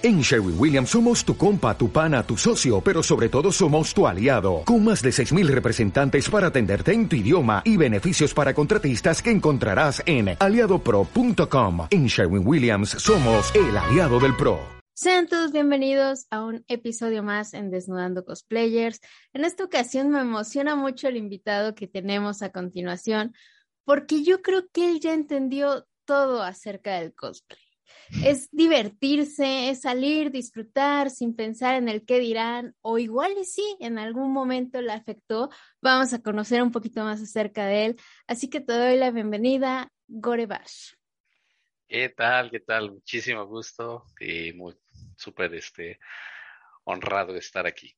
En Sherwin Williams somos tu compa, tu pana, tu socio, pero sobre todo somos tu aliado, con más de 6.000 representantes para atenderte en tu idioma y beneficios para contratistas que encontrarás en aliadopro.com. En Sherwin Williams somos el aliado del PRO. Sean todos bienvenidos a un episodio más en Desnudando Cosplayers. En esta ocasión me emociona mucho el invitado que tenemos a continuación, porque yo creo que él ya entendió todo acerca del cosplay es divertirse, es salir, disfrutar sin pensar en el qué dirán, o igual y sí, en algún momento le afectó. Vamos a conocer un poquito más acerca de él. Así que te doy la bienvenida, Gore Bash. ¿Qué tal? ¿Qué tal? Muchísimo gusto y muy súper este, honrado de estar aquí.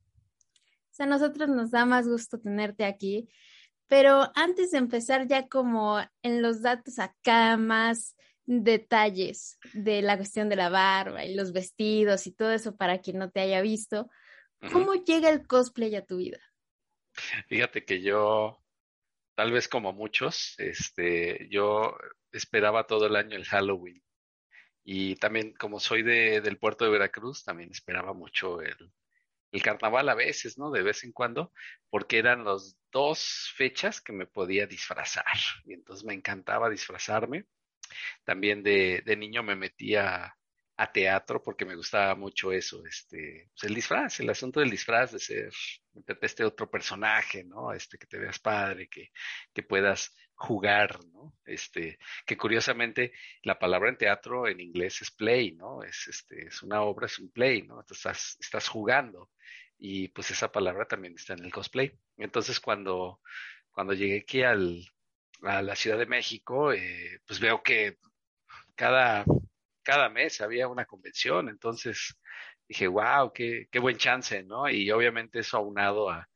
a nosotros nos da más gusto tenerte aquí. Pero antes de empezar ya como en los datos acá más detalles de la cuestión de la barba y los vestidos y todo eso para quien no te haya visto. ¿Cómo llega el cosplay a tu vida? Fíjate que yo, tal vez como muchos, este, yo esperaba todo el año el Halloween. Y también, como soy de, del puerto de Veracruz, también esperaba mucho el, el carnaval a veces, ¿no? De vez en cuando, porque eran las dos fechas que me podía disfrazar. Y entonces me encantaba disfrazarme. También de, de niño me metía a teatro porque me gustaba mucho eso, este, pues el disfraz, el asunto del disfraz, de ser, este otro personaje, ¿no? Este, que te veas padre, que, que puedas jugar, ¿no? Este, que curiosamente la palabra en teatro en inglés es play, ¿no? Es, este, es una obra, es un play, ¿no? Entonces estás, estás jugando y pues esa palabra también está en el cosplay. Entonces cuando, cuando llegué aquí al, a la Ciudad de México, eh, pues veo que cada, cada mes había una convención, entonces dije, wow, qué, qué buen chance, ¿no? Y obviamente eso aunado a,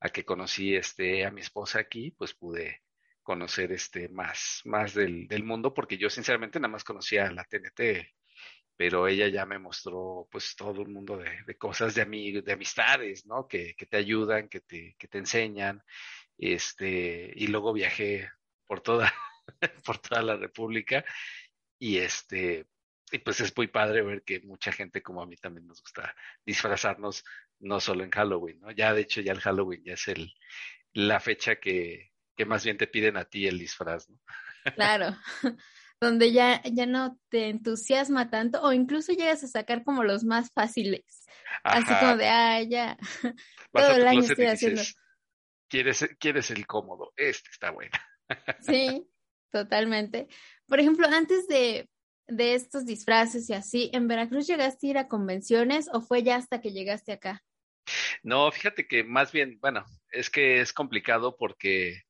a que conocí este, a mi esposa aquí, pues pude conocer este más, más del, del mundo, porque yo sinceramente nada más conocía la TNT, pero ella ya me mostró pues todo un mundo de, de cosas de, amig de amistades, ¿no? Que, que te ayudan, que te, que te enseñan, este, y luego viajé por toda, por toda la República. Y este, y pues es muy padre ver que mucha gente como a mí también nos gusta disfrazarnos, no solo en Halloween, ¿no? Ya de hecho ya el Halloween ya es el, la fecha que, que más bien te piden a ti el disfraz, ¿no? Claro, donde ya, ya no te entusiasma tanto o incluso llegas a sacar como los más fáciles. Así como de, ah, ya, todo el año estoy haciendo. ¿quieres, ¿Quieres el cómodo? Este está bueno. Sí, totalmente. Por ejemplo, antes de, de estos disfraces y así, ¿en Veracruz llegaste a ir a convenciones o fue ya hasta que llegaste acá? No, fíjate que más bien, bueno, es que es complicado porque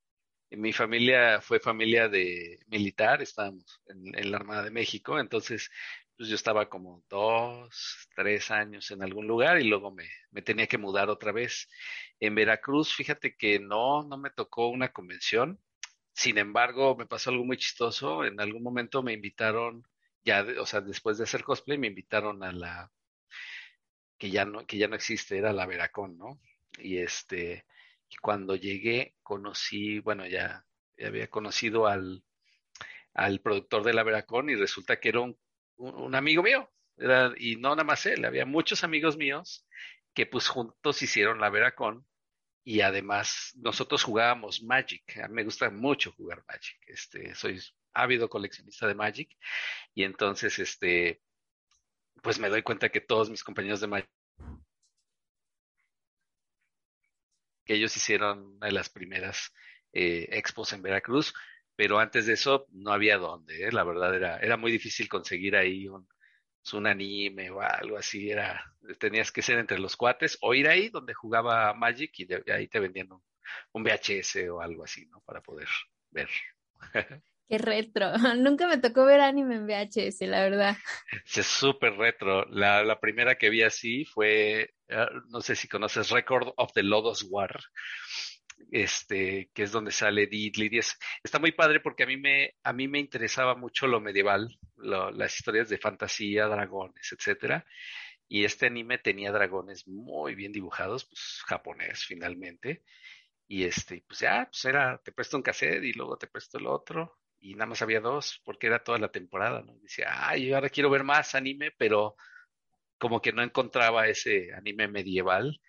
mi familia fue familia de militar, estábamos en, en, la Armada de México, entonces pues yo estaba como dos, tres años en algún lugar y luego me, me tenía que mudar otra vez. En Veracruz, fíjate que no, no me tocó una convención, sin embargo, me pasó algo muy chistoso. En algún momento me invitaron, ya, o sea, después de hacer cosplay, me invitaron a la que ya no, que ya no existe, era la Veracón, ¿no? Y este, cuando llegué, conocí, bueno, ya, ya había conocido al, al productor de la Veracón y resulta que era un, un, amigo mío. Era, y no nada más él, había muchos amigos míos que pues juntos hicieron la Veracón y además nosotros jugábamos Magic. A mí me gusta mucho jugar Magic. Este, soy ávido coleccionista de Magic y entonces este pues me doy cuenta que todos mis compañeros de Magic que ellos hicieron una de las primeras eh, expos en Veracruz, pero antes de eso no había dónde, ¿eh? la verdad era, era muy difícil conseguir ahí un, un anime o algo así, era, tenías que ser entre los cuates o ir ahí donde jugaba Magic y de, ahí te vendían un, un, VHS o algo así, ¿no? Para poder ver. Qué retro. Nunca me tocó ver anime en VHS, la verdad. Es súper retro. La, la, primera que vi así fue, uh, no sé si conoces Record of the Lodos War este, que es donde sale Diddley. está muy padre porque a mí me, a mí me interesaba mucho lo medieval, las historias de fantasía, dragones, etcétera. Y este anime tenía dragones muy bien dibujados, pues japonés finalmente. Y este, pues ya, pues era, te presto un cassette y luego te presto el otro. Y nada más había dos, porque era toda la temporada, ¿no? Y decía, ay, ahora quiero ver más anime, pero como que no encontraba ese anime medieval.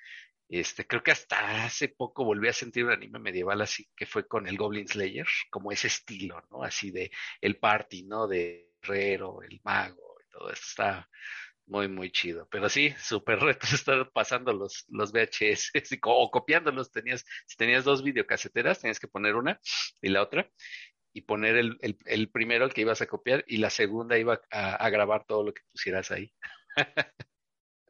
Este, creo que hasta hace poco volví a sentir un anime medieval así que fue con el Goblin Slayer, como ese estilo, ¿no? Así de el party, ¿no? De herrero, el mago y todo esto está muy, muy chido. Pero sí, súper retos estar pasando los, los VHS o copiándolos. Tenías, si tenías dos videocaseteras, tenías que poner una y la otra y poner el, el, el primero el que ibas a copiar y la segunda iba a, a grabar todo lo que pusieras ahí.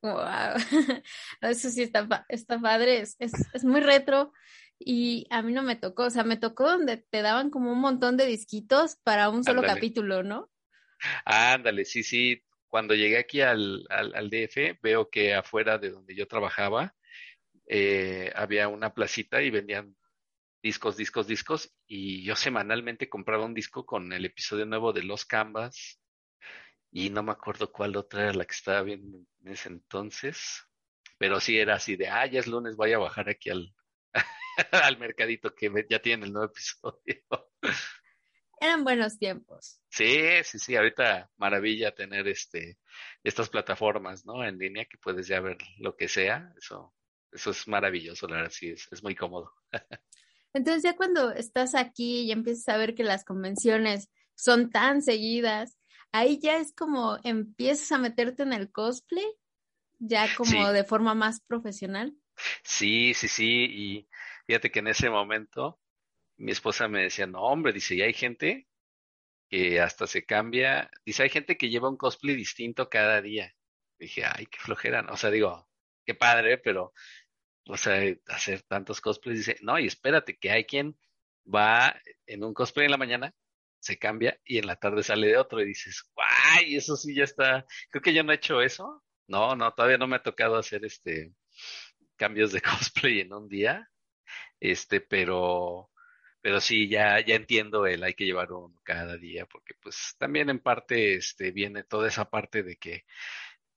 Wow. Eso sí está, está padre, es, es, es, muy retro y a mí no me tocó, o sea, me tocó donde te daban como un montón de disquitos para un solo Ándale. capítulo, ¿no? Ándale, sí, sí. Cuando llegué aquí al, al, al DF, veo que afuera de donde yo trabajaba eh, había una placita y vendían discos, discos, discos y yo semanalmente compraba un disco con el episodio nuevo de Los Canvas y no me acuerdo cuál otra era la que estaba viendo en ese entonces, pero sí era así de, ah, ya es lunes, voy a bajar aquí al, al mercadito que ya tiene el nuevo episodio. Eran buenos tiempos. Sí, sí, sí, ahorita maravilla tener este estas plataformas, ¿no? En línea que puedes ya ver lo que sea, eso eso es maravilloso, la verdad, sí, es, es muy cómodo. Entonces ya cuando estás aquí y empiezas a ver que las convenciones son tan seguidas, ahí ya es como empiezas a meterte en el cosplay, ya como Sí. de forma más profesional. Sí, sí, sí, y fíjate que en ese momento mi esposa me decía, no, hombre, dice, y hay gente que hasta se cambia, dice, hay gente que lleva un cosplay distinto cada día. Dije, ay, qué flojera, ¿no? O sea, digo, qué padre, pero, o sea, hacer tantos cosplays, dice, no, y espérate, que hay quien va en un cosplay en la mañana, se cambia y en la tarde sale de otro y dices, guay, eso sí ya está, creo que yo no he hecho eso. No, no, todavía no me ha tocado hacer este cambios de cosplay en un día, este, pero, pero sí, ya, ya entiendo el hay que llevar uno cada día, porque pues también en parte, este, viene toda esa parte de que,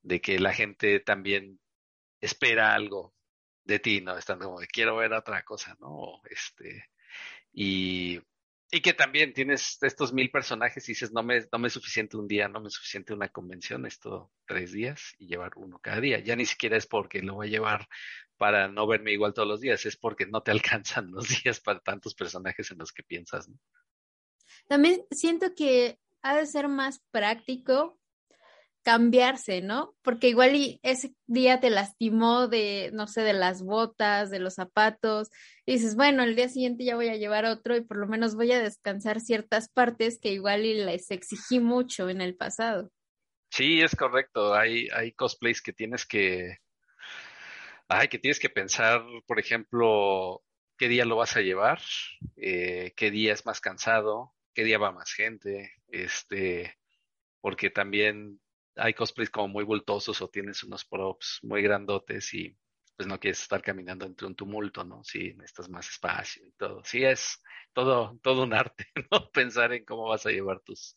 de que la gente también espera algo de ti, ¿no? Estando como de quiero ver otra cosa, ¿no? Este, y, y que también tienes estos mil personajes y dices, no me, no me es suficiente un día, no me es suficiente una convención, esto tres días y llevar uno cada día. Ya ni siquiera es porque lo voy a llevar para no verme igual todos los días, es porque no te alcanzan los días para tantos personajes en los que piensas. También siento que ha de ser más práctico cambiarse, ¿no? Porque igual y ese día te lastimó de, no sé, de las botas, de los zapatos, y dices, bueno, el día siguiente ya voy a llevar otro y por lo menos voy a descansar ciertas partes que igual y les exigí mucho en el pasado. Sí, es correcto. Hay, hay cosplays que tienes que, ay, que tienes que pensar, por ejemplo, qué día lo vas a llevar, eh, qué día es más cansado, qué día va más gente, este, porque también hay cosplays como muy bultosos o tienes unos props muy grandotes y pues no quieres estar caminando entre un tumulto, ¿no? Sí, necesitas más espacio y todo. Sí, es todo, todo un arte, ¿no? Pensar en cómo vas a llevar tus,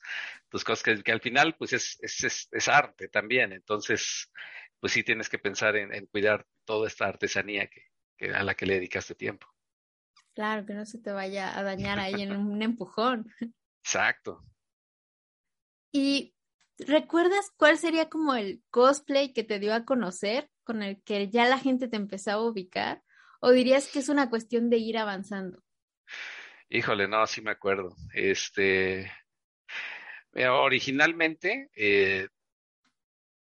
tus cosas, que, que al final pues es, es, es, es, arte también. Entonces, pues sí tienes que pensar en, en cuidar toda esta artesanía que, que, a la que le dedicaste tiempo. Claro, que no se te vaya a dañar ahí en un empujón. Exacto. Y ¿Recuerdas cuál sería como el cosplay que te dio a conocer, con el que ya la gente te empezaba a ubicar? ¿O dirías que es una cuestión de ir avanzando? Híjole, no, sí me acuerdo. Este, originalmente, eh,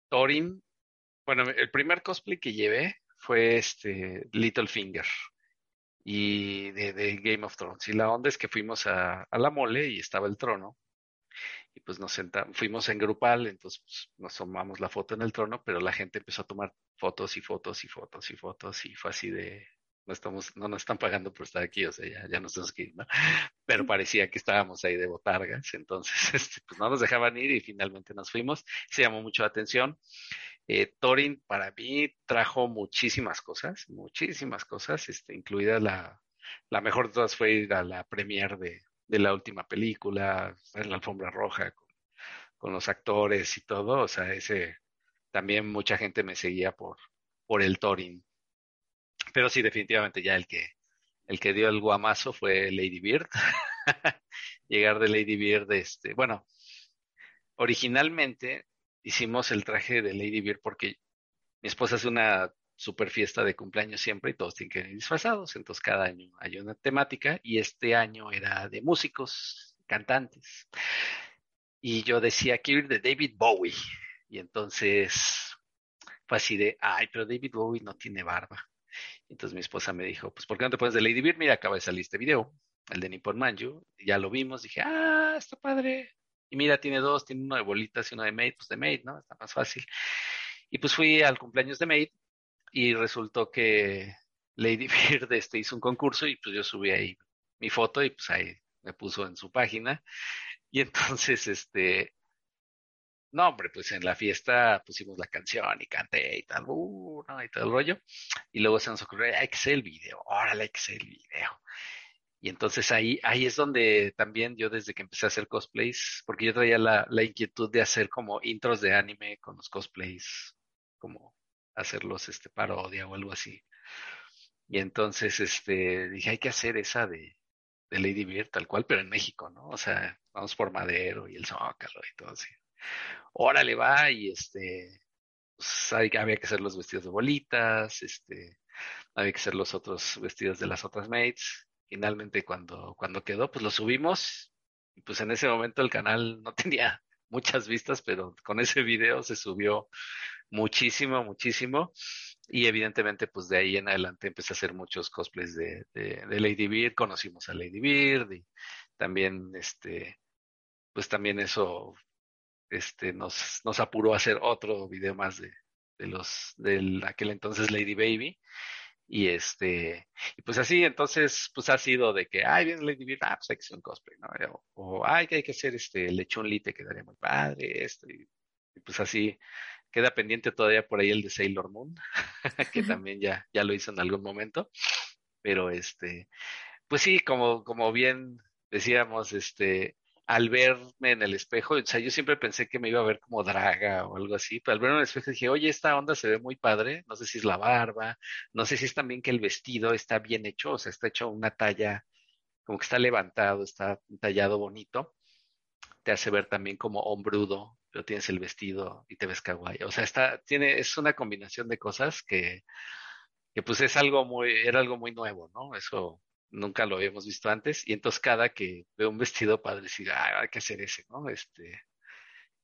Thorin, bueno, el primer cosplay que llevé fue este Littlefinger y de, Game of Thrones. Y la onda es que fuimos a la mole y estaba el trono y pues nos sentamos, fuimos en grupal, entonces pues, nos tomamos la foto en el trono, pero la gente empezó a tomar fotos y fotos y fotos y fotos y fue así de, no estamos, no nos están pagando por estar aquí, o sea, ya, ya nos tenemos que ir, ¿no? Pero parecía que estábamos ahí de botargas, entonces, este, pues no nos dejaban ir y finalmente nos fuimos, se llamó mucho la atención. Eh, Thorin para mí trajo muchísimas cosas, muchísimas cosas, este, incluida la, la mejor de todas fue ir a la premiere de, de la última película, en la alfombra roja, con, los actores y todo, o sea, ese también mucha gente me seguía por, por el Thorin. Pero sí, definitivamente ya el que, el que dio el guamazo fue Lady Bird. Llegar de Lady Bird, este, bueno, originalmente hicimos el traje de Lady Bird porque mi esposa hace una super fiesta de cumpleaños siempre y todos tienen que ir disfrazados. Entonces cada año hay una temática y este año era de músicos, cantantes. Y yo decía, quiero ir de David Bowie. Y entonces fue así de, ay, pero David Bowie no tiene barba. Entonces mi esposa me dijo, pues ¿por qué no te pones de Lady Bird? Mira, acaba de salir este video, el de Nippon Manju. Ya lo vimos, dije, ah, está padre. Y mira, tiene dos, tiene uno de bolitas y uno de Maid, pues de Maid, ¿no? Está más fácil. Y pues fui al cumpleaños de Maid y resultó que Lady Bird este, hizo un concurso y pues yo subí ahí mi foto y pues ahí me puso en su página. Y entonces, este, no, hombre, pues en la fiesta pusimos la canción y canté y tal, uh, y todo el rollo. Y luego se nos ocurrió, hay que el video, órale, que hacer el video. Y entonces ahí, ahí es donde también yo desde que empecé a hacer cosplays, porque yo traía la, la inquietud de hacer como intros de anime con los cosplays, como hacerlos este parodia o algo así. Y entonces este dije, hay que hacer esa de, de Lady Bird tal cual, pero en México, ¿no? O sea, vamos por Madero y el Zócalo y todo así. Órale, va, y este, pues había que hacer los vestidos de bolitas, este, había que hacer los otros vestidos de las otras mates. Finalmente cuando, cuando quedó, pues lo subimos, y pues en ese momento el canal no tenía muchas vistas, pero con ese video se subió muchísimo, muchísimo. Y evidentemente, pues de ahí en adelante empecé a hacer muchos cosplays de, Lady Bird, conocimos a Lady Bird y también, este, pues también eso, este, nos, nos apuró a hacer otro video más de, de los, del aquel entonces Lady Baby. Y este, y pues así, entonces, pues ha sido de que, ay, viene Lady Bird, ah, pues hay que hacer un cosplay, ¿no? O, ay, que hay que hacer este lechón lite, quedaría muy padre, esto, y pues así, Queda pendiente todavía por ahí el de Sailor Moon, que también ya, ya lo hizo en algún momento. Pero este, pues sí, como, como bien decíamos, este, al verme en el espejo, o sea, yo siempre pensé que me iba a ver como draga o algo así, pero al verme en el espejo dije, oye, esta onda se ve muy padre, no sé si es la barba, no sé si es también que el vestido está bien hecho, o sea, está hecho una talla, como que está levantado, está tallado bonito, te hace ver también como hombrudo, pero tienes el vestido y te ves kawaii. O sea, está, tiene, es una combinación de cosas que, que pues es algo muy, era algo muy nuevo, ¿no? Eso nunca lo habíamos visto antes. Y entonces cada que veo un vestido padre, decir, ah, hay que hacer ese, ¿no? Este,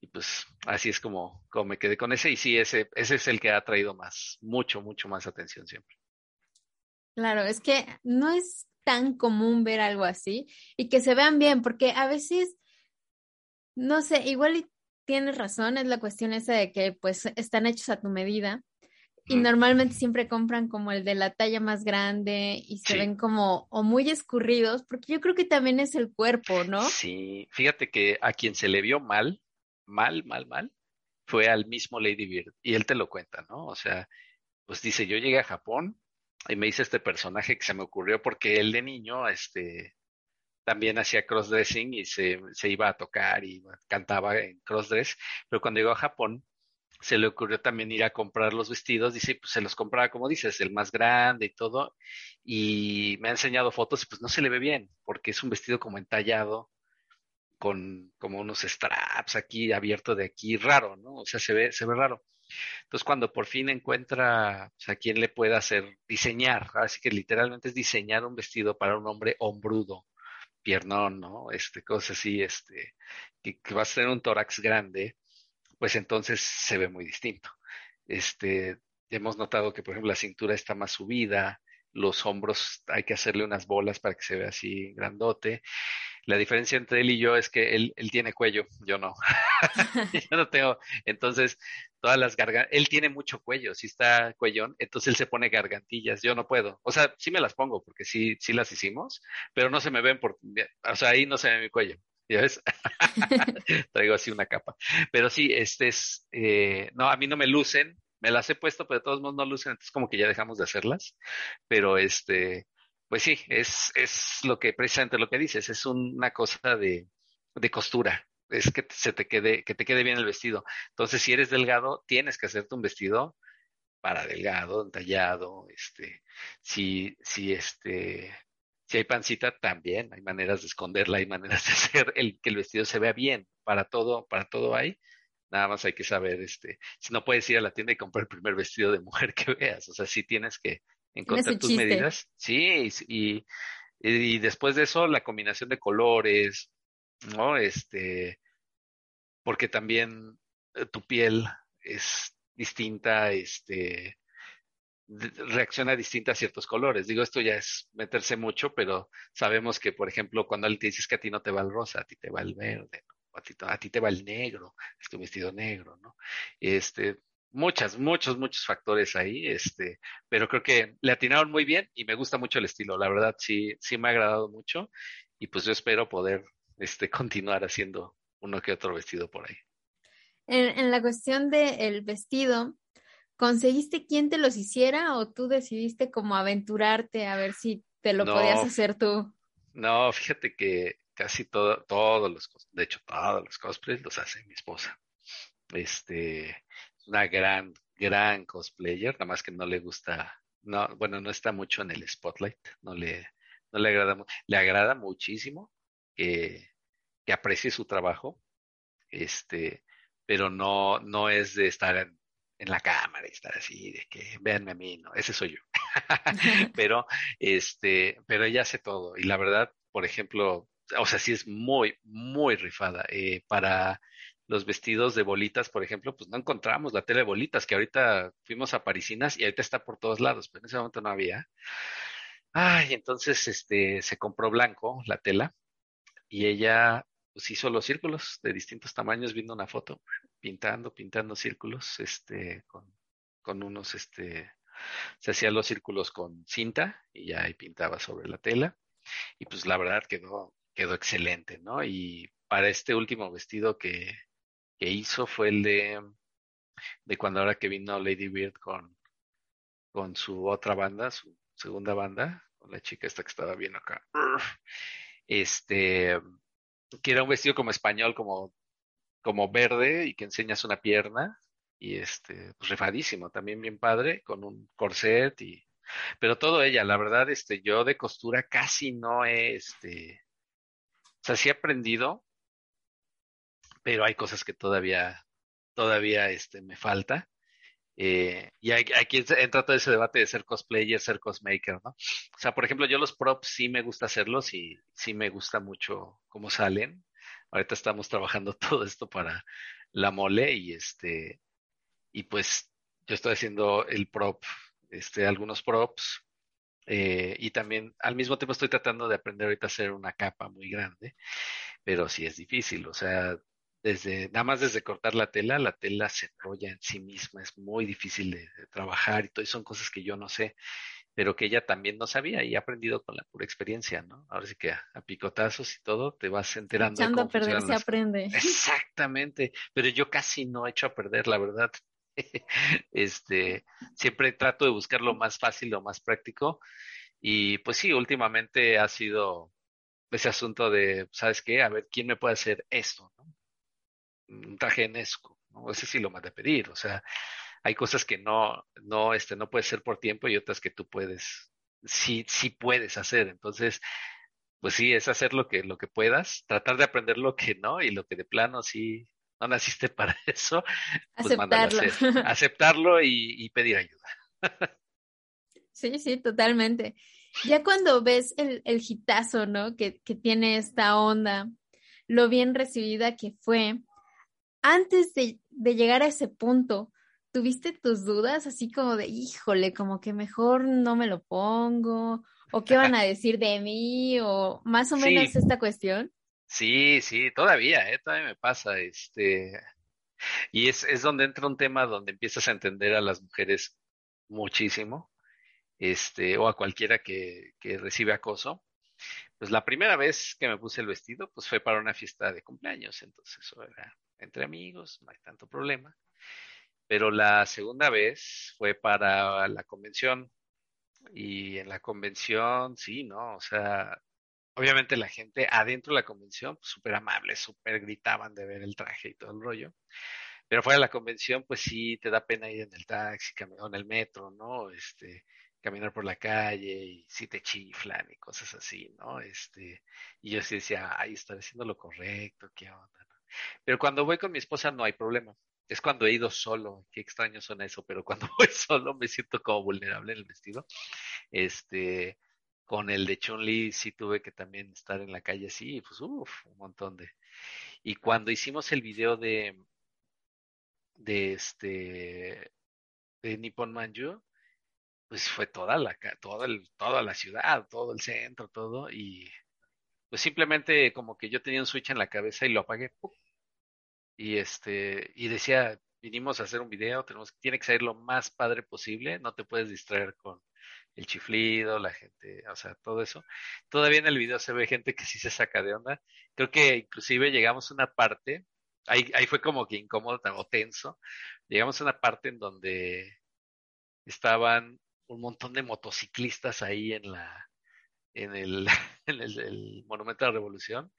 y pues así es como, como me quedé con ese. Y sí, ese, ese es el que ha traído más, mucho, mucho más atención siempre. Claro, es que no es tan común ver algo así y que se vean bien, porque a veces, no sé, igual tienes razón, es la cuestión esa de que pues están hechos a tu medida y normalmente siempre compran como el de la talla más grande y se ven como o muy escurridos, porque yo creo que también es el cuerpo, ¿no? Sí, fíjate que a quien se le vio mal, mal, mal, mal, fue al mismo Lady Bird y él te lo cuenta, ¿no? O sea, pues dice, yo llegué a Japón y me hice este personaje que se me ocurrió porque él de niño, este, también hacía crossdressing y se, se iba a tocar y cantaba en crossdress, pero cuando llegó a Japón se le ocurrió también ir a comprar los vestidos, dice, pues se los compraba, como dices, el más grande y todo, y me ha enseñado fotos y pues no se le ve bien, porque es un vestido como entallado, con como unos straps aquí abierto de aquí, raro, ¿no? O sea, se ve, se ve raro. Entonces, cuando por fin encuentra o sea, quién le pueda hacer diseñar, así que literalmente es diseñar un vestido para un hombre hombrudo, piernón, ¿no? Este, cosas así, este, que, que va a ser un tórax grande, pues entonces se ve muy distinto. Este, hemos notado que, por ejemplo, la cintura está más subida, los hombros hay que hacerle unas bolas para que se vea así grandote. La diferencia entre él y yo es que él, él tiene cuello, yo no. yo no tengo. Entonces, todas las gargantas, él tiene mucho cuello, si está cuellón, entonces él se pone gargantillas, yo no puedo. O sea, sí me las pongo porque sí, sí las hicimos, pero no se me ven por, o sea, ahí no se ve mi cuello. ¿Ya ves? Traigo así una capa. Pero sí, este es, eh, no, a mí no me lucen, me las he puesto, pero de todos modos no lucen, entonces como que ya dejamos de hacerlas. Pero este, pues sí, es, es lo que, precisamente lo que dices, es una cosa de, de costura es que se te quede, que te quede bien el vestido. Entonces, si eres delgado, tienes que hacerte un vestido para delgado, entallado, este, si, si este, si hay pancita, también hay maneras de esconderla, hay maneras de hacer el, que el vestido se vea bien. Para todo, para todo hay. Nada más hay que saber, este, si no puedes ir a la tienda y comprar el primer vestido de mujer que veas, o sea, sí tienes que encontrar tus medidas. Sí, y, y después de eso la combinación de colores, ¿no? Este, porque también eh, tu piel es distinta, este, reacciona distinta a ciertos colores. Digo, esto ya es meterse mucho, pero sabemos que, por ejemplo, cuando alguien te dices que a ti no te va el rosa, a ti te va el verde, a, ti, a ti te va el negro, es tu vestido negro, ¿no? Este, muchas, muchos, muchos factores ahí, este, pero creo que le atinaron muy bien y me gusta mucho el estilo, la verdad sí, sí me ha agradado mucho y pues yo espero poder, este, continuar haciendo uno que otro vestido por ahí. En, en la cuestión del vestido, ¿conseguiste quién te los hiciera o tú decidiste como aventurarte a ver si te lo podías hacer tú? No, fíjate que casi todo, todos los, de hecho todos los cosplays los hace mi esposa. Este, una gran, gran cosplayer, nada más que no le gusta, no, bueno, no está mucho en el spotlight, no le, no le agrada, le agrada muchísimo que, que aprecie su trabajo, este, pero no, no es de estar en, la cámara y estar así, de que véanme a mí, no, ese soy yo. pero, este, pero ella hace todo. Y la verdad, por ejemplo, o sea, sí es muy, muy rifada. Eh, para los vestidos de bolitas, por ejemplo, pues no encontramos la tela de bolitas, que ahorita fuimos a Parisinas y ahorita está por todos lados, pero en ese momento no había. Ay, entonces este se compró blanco la tela y ella pues hizo los círculos de distintos tamaños, viendo una foto, pintando, pintando círculos, este, con, con unos, este, se hacía los círculos con cinta y ya ahí pintaba sobre la tela. Y pues la verdad quedó, quedó excelente, ¿no? Y para este último vestido que, que hizo fue el de, de cuando ahora que vino Lady Bird con, con su otra banda, su segunda banda, con la chica esta que estaba bien acá. Este, que era un vestido como español, como, como verde y que enseñas una pierna y este, pues rifadísimo, también bien padre, con un corset y, pero todo ella, la verdad, este, yo de costura casi no he, este, o sea, sí he aprendido, pero hay cosas que todavía, todavía, este, me falta. Eh, y aquí entra todo ese debate de ser cosplayer, ser cosmaker, ¿no? O sea, por ejemplo, yo los props sí me gusta hacerlos y sí me gusta mucho cómo salen. Ahorita estamos trabajando todo esto para la mole y este, y pues yo estoy haciendo el prop, este, algunos props. Eh, y también al mismo tiempo estoy tratando de aprender ahorita a hacer una capa muy grande, pero sí es difícil, o sea, desde, nada más desde cortar la tela, la tela se enrolla en sí misma, es muy difícil de, trabajar y todo, y son cosas que yo no sé, pero que ella también no sabía y ha aprendido con la pura experiencia, ¿no? Ahora sí que a, picotazos y todo te vas enterando. Echando a perder se aprende. Exactamente, pero yo casi no he hecho a perder, la verdad. este, siempre trato de buscar lo más fácil, lo más práctico. Y pues sí, últimamente ha sido ese asunto de, ¿sabes qué? A ver, ¿quién me puede hacer esto? ¿no? Un traje enesco, ¿no? Ese sí lo manda a pedir, o sea, hay cosas que no, no, este, no puede ser por tiempo y otras que tú puedes, sí, sí puedes hacer, entonces, pues sí, es hacer lo que, lo que puedas, tratar de aprender lo que no y lo que de plano sí no naciste para eso, pues aceptarlo, aceptarlo y, pedir ayuda. Sí, sí, totalmente. Ya cuando ves el, el hitazo, ¿no? Que, que tiene esta onda, lo bien recibida que fue, antes de, llegar a ese punto, ¿tuviste tus dudas así como de, híjole, como que mejor no me lo pongo? ¿O qué van a decir de mí? ¿O más o menos esta cuestión? Sí, sí, todavía, ¿eh? todavía me pasa. Este, y es, es donde entra un tema donde empiezas a entender a las mujeres muchísimo, este, o a cualquiera que, que recibe acoso. Pues la primera vez que me puse el vestido, pues fue para una fiesta de cumpleaños, entonces eso era entre amigos, no hay tanto problema. Pero la segunda vez fue para la convención y en la convención, sí, ¿no? O sea, obviamente la gente adentro de la convención, pues, súper amable, súper gritaban de ver el traje y todo el rollo. Pero fuera de la convención, pues sí, te da pena ir en el taxi o en el metro, ¿no? Este, caminar por la calle y sí te chiflan y cosas así, ¿no? Este, y yo sí decía, ay, estaré haciendo lo correcto, ¿qué onda? Pero cuando voy con mi esposa no hay problema. es cuando he ido solo, qué extraño suena eso, pero cuando voy solo me siento como vulnerable en el vestido. Este, con el de Chun-Li sí tuve que también estar en la calle así, pues uff, un montón de. Y cuando hicimos el video de de este de Nippon Manju, pues fue toda la toda el, toda la ciudad, todo el centro, todo y pues simplemente como que yo tenía un switch en la cabeza y lo apagué y este y decía vinimos a hacer un video, tenemos tiene que ser lo más padre posible, no te puedes distraer con el chiflido, la gente, o sea, todo eso. Todavía en el video se ve gente que sí se saca de onda. Creo que inclusive llegamos a una parte, ahí, ahí fue como que incómodo o tenso, llegamos a una parte en donde estaban un montón de motociclistas ahí en la en el, en el, Monumento de la Revolución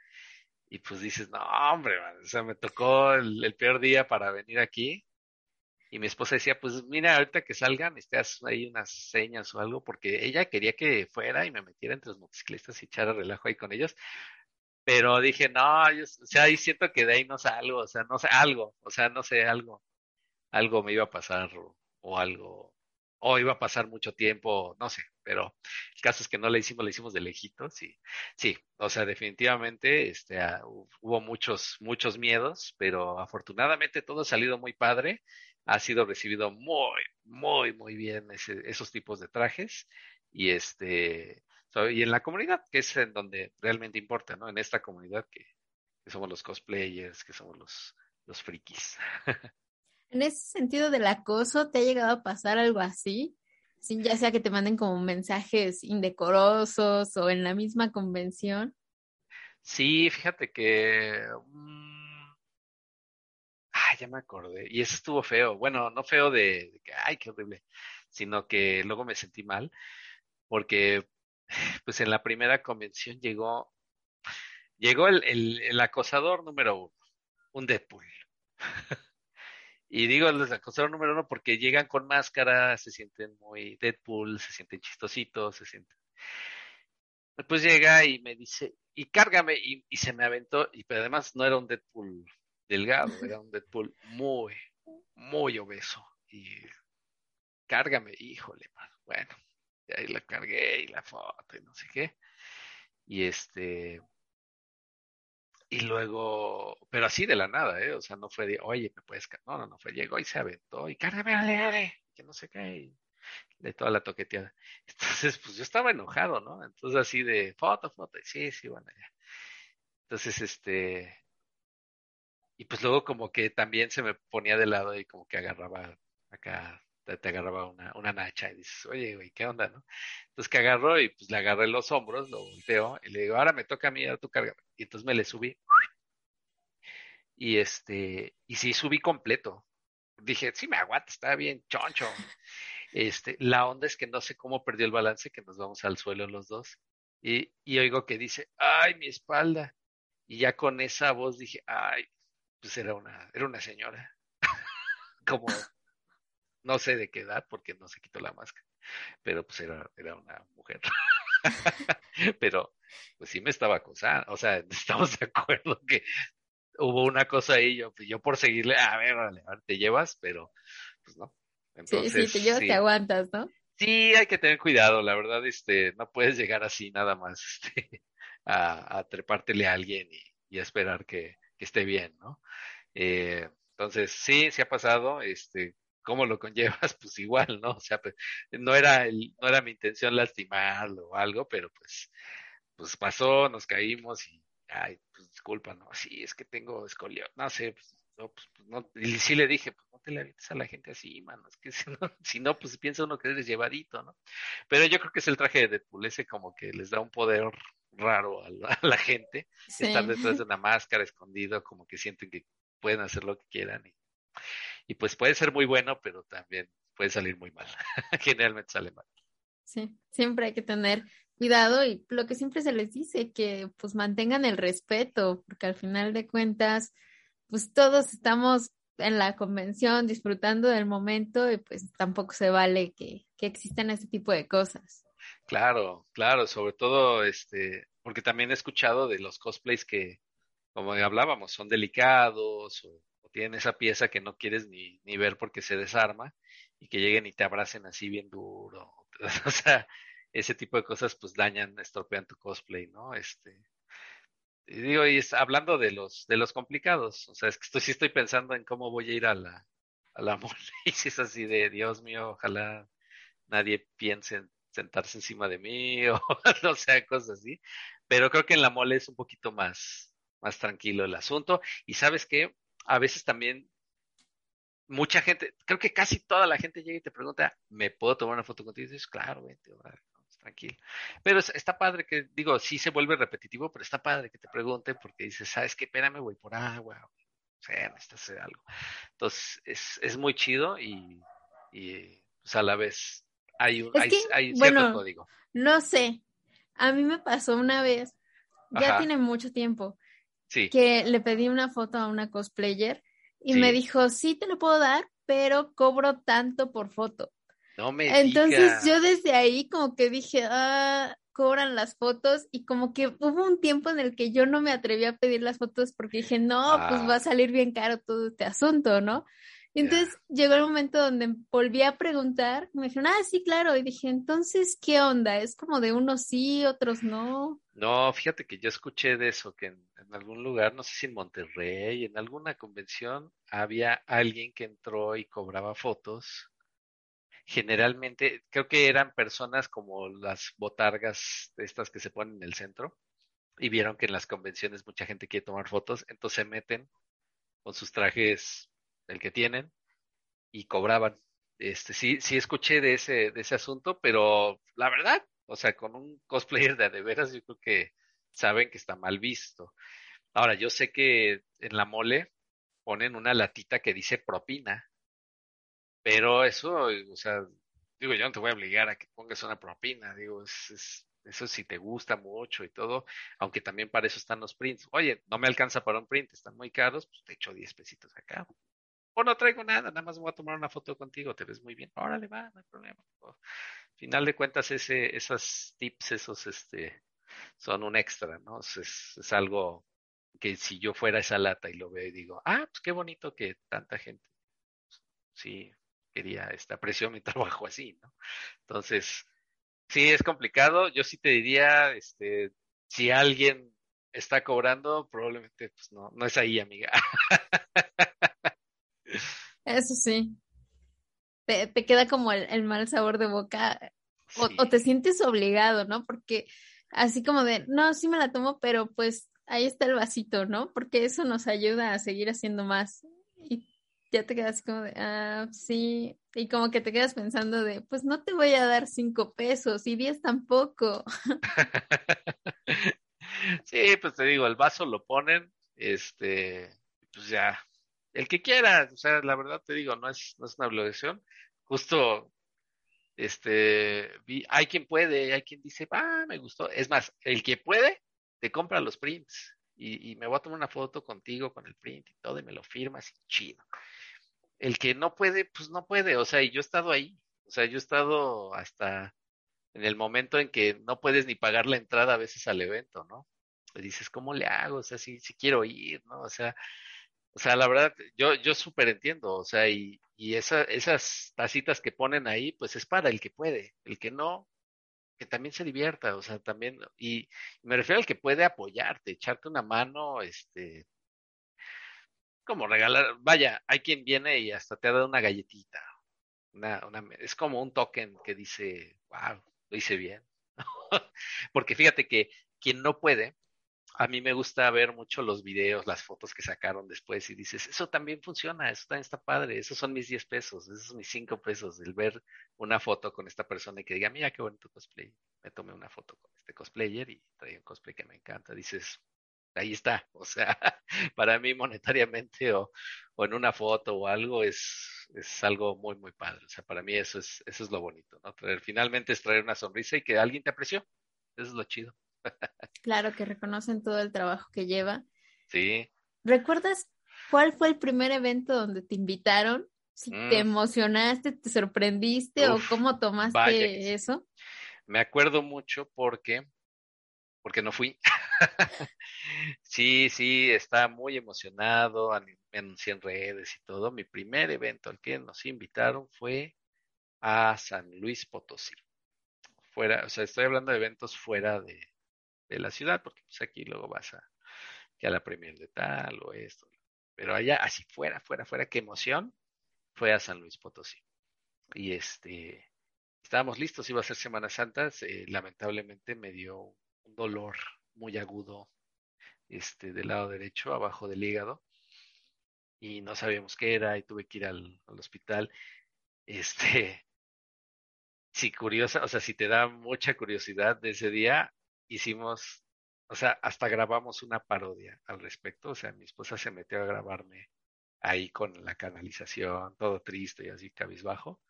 y pues dices, no, hombre, o sea, me tocó el, peor día para venir aquí y mi esposa decía, pues mira, ahorita que salgan, estás ahí unas señas o algo, porque ella quería que fuera y me metiera entre los motociclistas y echara relajo ahí con ellos. Pero dije, no, yo, o sea, ahí siento que de ahí no salgo, o sea, no sé, algo, o sea, no sé, algo, algo me iba a pasar o, algo, o iba a pasar mucho tiempo, no sé, pero el caso es que no le hicimos, le hicimos de lejitos y sí, o sea, definitivamente este, ah, hubo muchos, muchos miedos, pero afortunadamente todo ha salido muy padre ha sido recibido muy, muy, muy bien esos tipos de trajes y este y en la comunidad, que es en donde realmente importa, ¿no? En esta comunidad que, somos los cosplayers, que somos los, los frikis. En ese sentido del acoso, ¿te ha llegado a pasar algo así? Sí, ya sea que te manden como mensajes indecorosos o en la misma convención. Sí, fíjate que mm, ya me acordé. Y eso estuvo feo. Bueno, no feo de, que, ay, qué horrible, sino que luego me sentí mal porque, pues en la primera convención llegó, llegó el, el, acosador número uno, un Deadpool. y digo el acosador número uno porque llegan con máscara, se sienten muy Deadpool, se sienten chistositos, se sienten. Pues llega y me dice, y cárgame, y, se me aventó, y pero además no era un Deadpool delgado, era un Deadpool muy, muy obeso. Y cárgame, híjole, bueno, y ahí la cargué y la foto y no sé qué. Y este, y luego, pero así de la nada, ¿eh? O sea, no fue de, oye, me puedes, no, no, no fue, llegó y se aventó y cárgame, ale, que no sé qué, de toda la toqueteada. Entonces, pues yo estaba enojado, ¿no? Entonces así de, foto, foto, y sí, sí, bueno, ya. Entonces, este, y pues luego como que también se me ponía de lado y como que agarraba acá, te, agarraba una, una nacha y dices, oye, güey, ¿qué onda, no? Entonces que agarró y pues le agarré los hombros, lo volteo y le digo, ahora me toca a mí, ahora tú carga. Y entonces me le subí. Y este, y sí subí completo. Dije, sí me aguanta, está bien, choncho. Este, la onda es que no sé cómo perdió el balance, que nos vamos al suelo los dos. Y, y oigo que dice, ay, mi espalda. Y ya con esa voz dije, ay, pues era una, era una señora, como no sé de qué edad porque no se quitó la máscara, pero pues era, era una mujer. pero pues sí me estaba acosando, o sea, estamos de acuerdo que hubo una cosa ahí, yo, pues, yo por seguirle, a ver, vale, te llevas, pero pues no. Entonces, sí, sí, te llevas, te aguantas, ¿no? Sí, hay que tener cuidado, la verdad, este, no puedes llegar así nada más, este, a, a trepártele a alguien y, y esperar que, que esté bien, ¿no? Eh, entonces, sí, sí ha pasado, este, ¿cómo lo conllevas? Pues igual, ¿no? O sea, pues, no era el, no era mi intención lastimarlo o algo, pero pues, pues pasó, nos caímos y, ay, pues disculpa, no, sí, es que tengo escolio, no sé, pues, no, pues, pues no, y sí le dije, pues no te le avientes a la gente así, mano, es que si no, si no, pues piensa uno que eres llevadito, ¿no? Pero yo creo que es el traje de Deadpool, ese como que les da un poder raro a la, gente, estar detrás de una máscara escondido, como que sienten que pueden hacer lo que quieran y, y pues puede ser muy bueno, pero también puede salir muy mal. Generalmente sale mal. Sí, siempre hay que tener cuidado y lo que siempre se les dice, que pues mantengan el respeto, porque al final de cuentas, pues todos estamos en la convención disfrutando del momento y pues tampoco se vale que, que existan ese tipo de cosas. Claro, claro, sobre todo este, porque también he escuchado de los cosplays que, como hablábamos, son delicados o, tienen esa pieza que no quieres ni, ni ver porque se desarma y que lleguen y te abracen así bien duro. O sea, ese tipo de cosas pues dañan, estropean tu cosplay, ¿no? Este, y digo, y es, hablando de los, de los complicados, o sea, es que estoy, sí estoy pensando en cómo voy a ir a la, a la mole y si es así de, Dios mío, ojalá nadie piense en sentarse encima de mí o no sea, cosas así. Pero creo que en la mole es un poquito más, más tranquilo el asunto. Y sabes qué, a veces también mucha gente, creo que casi toda la gente llega y te pregunta, ¿me puedo tomar una foto contigo? Y dices, claro, vente, tranquilo. Pero está padre que, digo, sí se vuelve repetitivo, pero está padre que te pregunte porque dices, ¿sabes qué? Espérame, voy por agua, o sea, necesitas hacer algo. Entonces, es, es muy chido y, y pues a la vez hay un hay, cierto bueno, código. No sé, a mí me pasó una vez, ya tiene mucho tiempo, sí. que le pedí una foto a una cosplayer y me dijo, sí te lo puedo dar, pero cobro tanto por foto. No me Entonces yo desde ahí como que dije, ah, cobran las fotos y como que hubo un tiempo en el que yo no me atreví a pedir las fotos porque dije, no, pues va a ah. salir bien caro todo este asunto, ¿no? Y entonces llegó el momento donde volví a preguntar, me dijeron, ah, sí, claro, y dije, entonces, ¿qué onda? ¿Es como de unos sí, otros no? No, fíjate que yo escuché de eso, que en, en algún lugar, no sé si en Monterrey, en alguna convención, había alguien que entró y cobraba fotos generalmente creo que eran personas como las botargas estas que se ponen en el centro y vieron que en las convenciones mucha gente quiere tomar fotos, entonces se meten con sus trajes el que tienen y cobraban. Este sí sí escuché de ese de ese asunto, pero la verdad, o sea, con un cosplayer de de veras yo creo que saben que está mal visto. Ahora, yo sé que en la mole ponen una latita que dice propina pero eso, o sea, digo, yo no te voy a obligar a que pongas una propina, digo, es, eso si te gusta mucho y todo, aunque también para eso están los prints. Oye, no me alcanza para un print, están muy caros, pues te echo 10 pesitos acá. O no traigo nada, nada más voy a tomar una foto contigo, te ves muy bien. Órale, va, no hay problema. al final de cuentas, ese, esas tips, esos, este, son un extra, ¿no? Es, es algo que si yo fuera esa lata y lo veo y digo, ah, pues qué bonito que tanta gente, sí, quería, este, apreció mi trabajo así, ¿no? Entonces, sí, es complicado. Yo sí te diría, este, si alguien está cobrando, probablemente, pues no, no es ahí, amiga. Eso sí. Te, te queda como el, mal sabor de boca o, o, te sientes obligado, ¿no? Porque así como de, no, sí me la tomo, pero pues ahí está el vasito, ¿no? Porque eso nos ayuda a seguir haciendo más. Y ya te quedas como de, ah, sí, y como que te quedas pensando de, pues no te voy a dar cinco pesos y diez tampoco. sí, pues te digo, el vaso lo ponen, este, pues ya, el que quiera, o sea, la verdad te digo, no es, no es una obligación, justo, este, vi, hay quien puede, hay quien dice, ah, me gustó, es más, el que puede, te compra los prints. Y, y me voy a tomar una foto contigo con el print y todo, y me lo firmas y chido el que no puede, pues no puede, o sea, y yo he estado ahí, o sea, yo he estado hasta en el momento en que no puedes ni pagar la entrada a veces al evento, ¿no? Dices, ¿cómo le hago? O sea, si, si quiero ir, ¿no? O sea, o sea, la verdad, yo, yo súper entiendo, o sea, y, y esa, esas tacitas que ponen ahí, pues es para el que puede, el que no, que también se divierta, o sea, también, y me refiero al que puede apoyarte, echarte una mano, este, como regalar, vaya, hay quien viene y hasta te ha dado una galletita. Una, una, es como un token que dice, wow, lo hice bien. Porque fíjate que quien no puede, a mí me gusta ver mucho los videos, las fotos que sacaron después y dices, eso también funciona, eso también está padre, esos son mis 10 pesos, esos son mis 5 pesos, el ver una foto con esta persona y que diga, mira qué bonito cosplay, me tomé una foto con este cosplayer y trae un cosplay que me encanta, dices, ahí está. O sea, para mí monetariamente o, o en una foto o algo es, es algo muy, muy padre. O sea, para mí eso es, eso es lo bonito, ¿no? Traer, finalmente es traer una sonrisa y que alguien te apreció. Eso es lo chido. Claro, que reconocen todo el trabajo que lleva. Sí. ¿Recuerdas cuál fue el primer evento donde te invitaron? Si te mm. emocionaste, te sorprendiste o cómo tomaste eso. Me acuerdo mucho porque, porque no fui. sí, sí, está muy emocionado. me anuncié en redes y todo. Mi primer evento al que nos invitaron fue a San Luis Potosí. Fuera, o sea, estoy hablando de eventos fuera de, de la ciudad, porque pues aquí luego vas a, que a la premier de tal o esto. Pero allá, así fuera, fuera, fuera, qué emoción, fue a San Luis Potosí. Y este, estábamos listos, iba a ser Semana Santa, lamentablemente me dio un dolor muy agudo este, del lado derecho, abajo del hígado, y no sabíamos qué era, y tuve que ir al, al hospital. Este, sí, curiosa, o sea, si te da mucha curiosidad de ese día, hicimos, o sea, hasta grabamos una parodia al respecto, o sea, mi esposa se metió a grabarme ahí con la canalización, todo triste y así cabizbajo,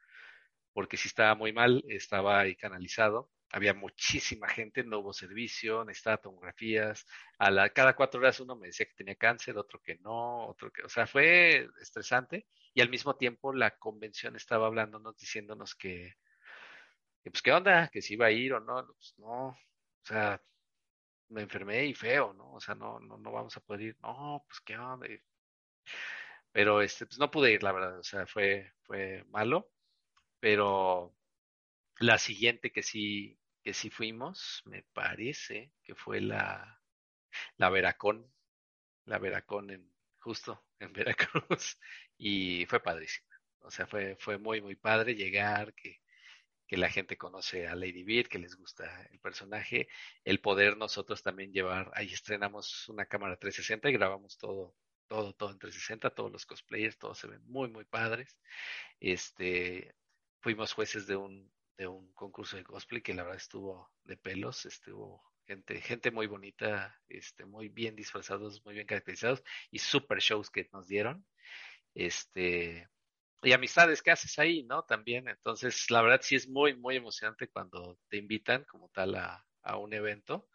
porque si estaba muy mal, estaba ahí canalizado, había muchísima gente, no hubo servicio, necesitaba tomografías, a la, cada cuatro horas uno me decía que tenía cáncer, otro que no, otro que, o sea, fue estresante y al mismo tiempo la convención estaba hablándonos, diciéndonos que, que pues qué onda, que si iba a ir o no, pues no, o sea, me enfermé y feo, ¿no? O sea, no, no, no vamos a poder ir, no, pues qué onda. Pero este, pues no pude ir, la verdad, o sea, fue, fue malo, pero la siguiente que sí, que sí fuimos, me parece que fue la, la Veracón, la Veracón en, justo en Veracruz, y fue padrísima. O sea, fue, fue muy, muy padre llegar, que, que la gente conoce a Lady Bird, que les gusta el personaje, el poder nosotros también llevar, ahí estrenamos una cámara 360 y grabamos todo, todo, todo en 360, todos los cosplayers, todos se ven muy, muy padres. Este, fuimos jueces de un, de un concurso de cosplay que la verdad estuvo de pelos, estuvo gente, gente muy bonita, este, muy bien disfrazados, muy bien caracterizados y super shows que nos dieron. Este, y amistades que haces ahí, ¿no? También, entonces, la verdad sí es muy, muy emocionante cuando te invitan como tal a, a un evento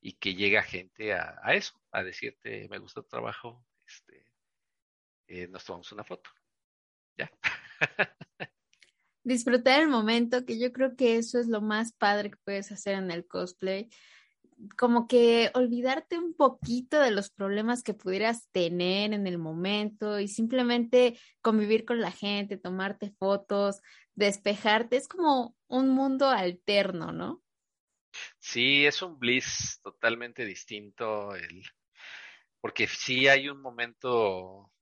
y que llega gente a, a, eso, a decirte, me gusta tu trabajo, este, eh, nos tomamos una foto. Ya. disfrutar el momento, que yo creo que eso es lo más padre que puedes hacer en el cosplay. Como que olvidarte un poquito de los problemas que pudieras tener en el momento y simplemente convivir con la gente, tomarte fotos, despejarte. Es como un mundo alterno, ¿no? Sí, es un bliss totalmente distinto, el... porque sí hay un momento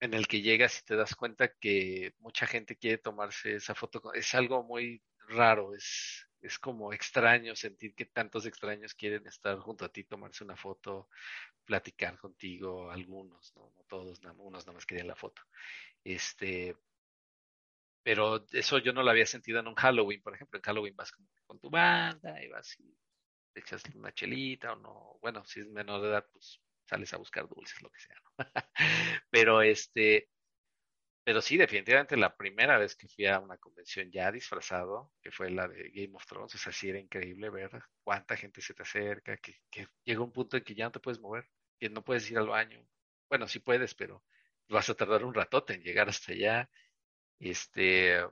en el que llegas y te das cuenta que mucha gente quiere tomarse esa foto. Es algo muy raro, es, es como extraño sentir que tantos extraños quieren estar junto a ti, tomarse una foto, platicar contigo, algunos, no, no todos, no, unos nada más querían la foto. Este, pero eso yo no lo había sentido en un Halloween, por ejemplo, en Halloween vas con, tu banda y vas y te echas una chelita o no, bueno, si es menor de edad, pues sales a buscar dulces, lo que sea, ¿no? pero este, pero sí, definitivamente la primera vez que fui a una convención ya disfrazado, que fue la de Game of Thrones, o sea, sí era increíble ver cuánta gente se te acerca, que, llega un punto en que ya no te puedes mover, que no puedes ir al baño. Bueno, sí puedes, pero vas a tardar un ratote en llegar hasta allá. Este,